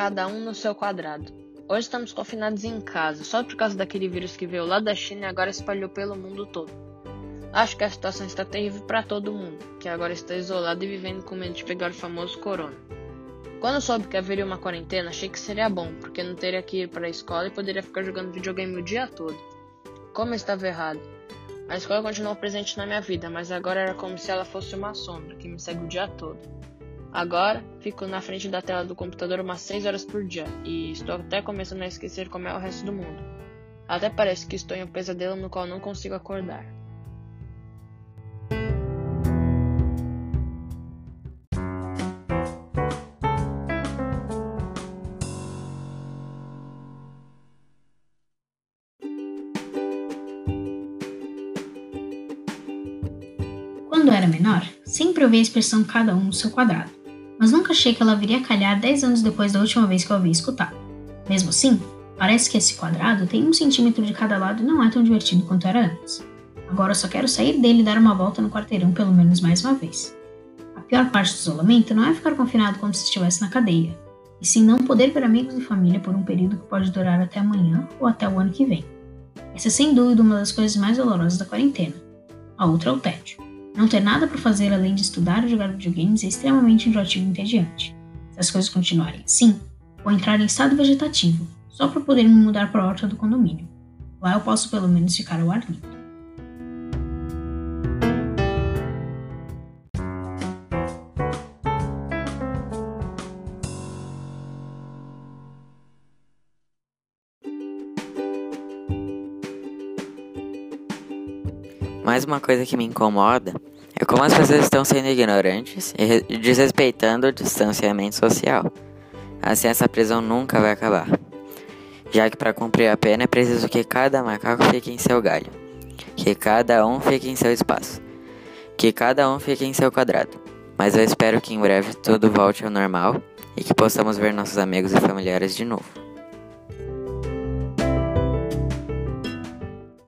cada um no seu quadrado. Hoje estamos confinados em casa, só por causa daquele vírus que veio lá da China e agora espalhou pelo mundo todo. Acho que a situação está terrível para todo mundo, que agora está isolado e vivendo com medo de pegar o famoso corona. Quando soube que haveria uma quarentena, achei que seria bom, porque não teria que ir para a escola e poderia ficar jogando videogame o dia todo. Como eu estava errado. A escola continuou presente na minha vida, mas agora era como se ela fosse uma sombra que me segue o dia todo. Agora, fico na frente da tela do computador umas 6 horas por dia e estou até começando a esquecer como é o resto do mundo. Até parece que estou em um pesadelo no qual não consigo acordar. Quando era menor, sempre ouvi a expressão cada um no seu quadrado mas nunca achei que ela viria calhar 10 anos depois da última vez que eu havia escutado. Mesmo assim, parece que esse quadrado tem um centímetro de cada lado e não é tão divertido quanto era antes. Agora só quero sair dele e dar uma volta no quarteirão pelo menos mais uma vez. A pior parte do isolamento não é ficar confinado como se estivesse na cadeia, e sim não poder ver amigos e família por um período que pode durar até amanhã ou até o ano que vem. Essa é sem dúvida uma das coisas mais dolorosas da quarentena. A outra é o tédio. Não ter nada para fazer além de estudar ou jogar videogames é extremamente enjoativo e entediante. Se as coisas continuarem assim, vou entrar em estado vegetativo, só para poder me mudar para a horta do condomínio. Lá eu posso pelo menos ficar ao ar livre. Mais uma coisa que me incomoda é como as pessoas estão sendo ignorantes e desrespeitando o distanciamento social. Assim, essa prisão nunca vai acabar. Já que para cumprir a pena é preciso que cada macaco fique em seu galho, que cada um fique em seu espaço, que cada um fique em seu quadrado. Mas eu espero que em breve tudo volte ao normal e que possamos ver nossos amigos e familiares de novo.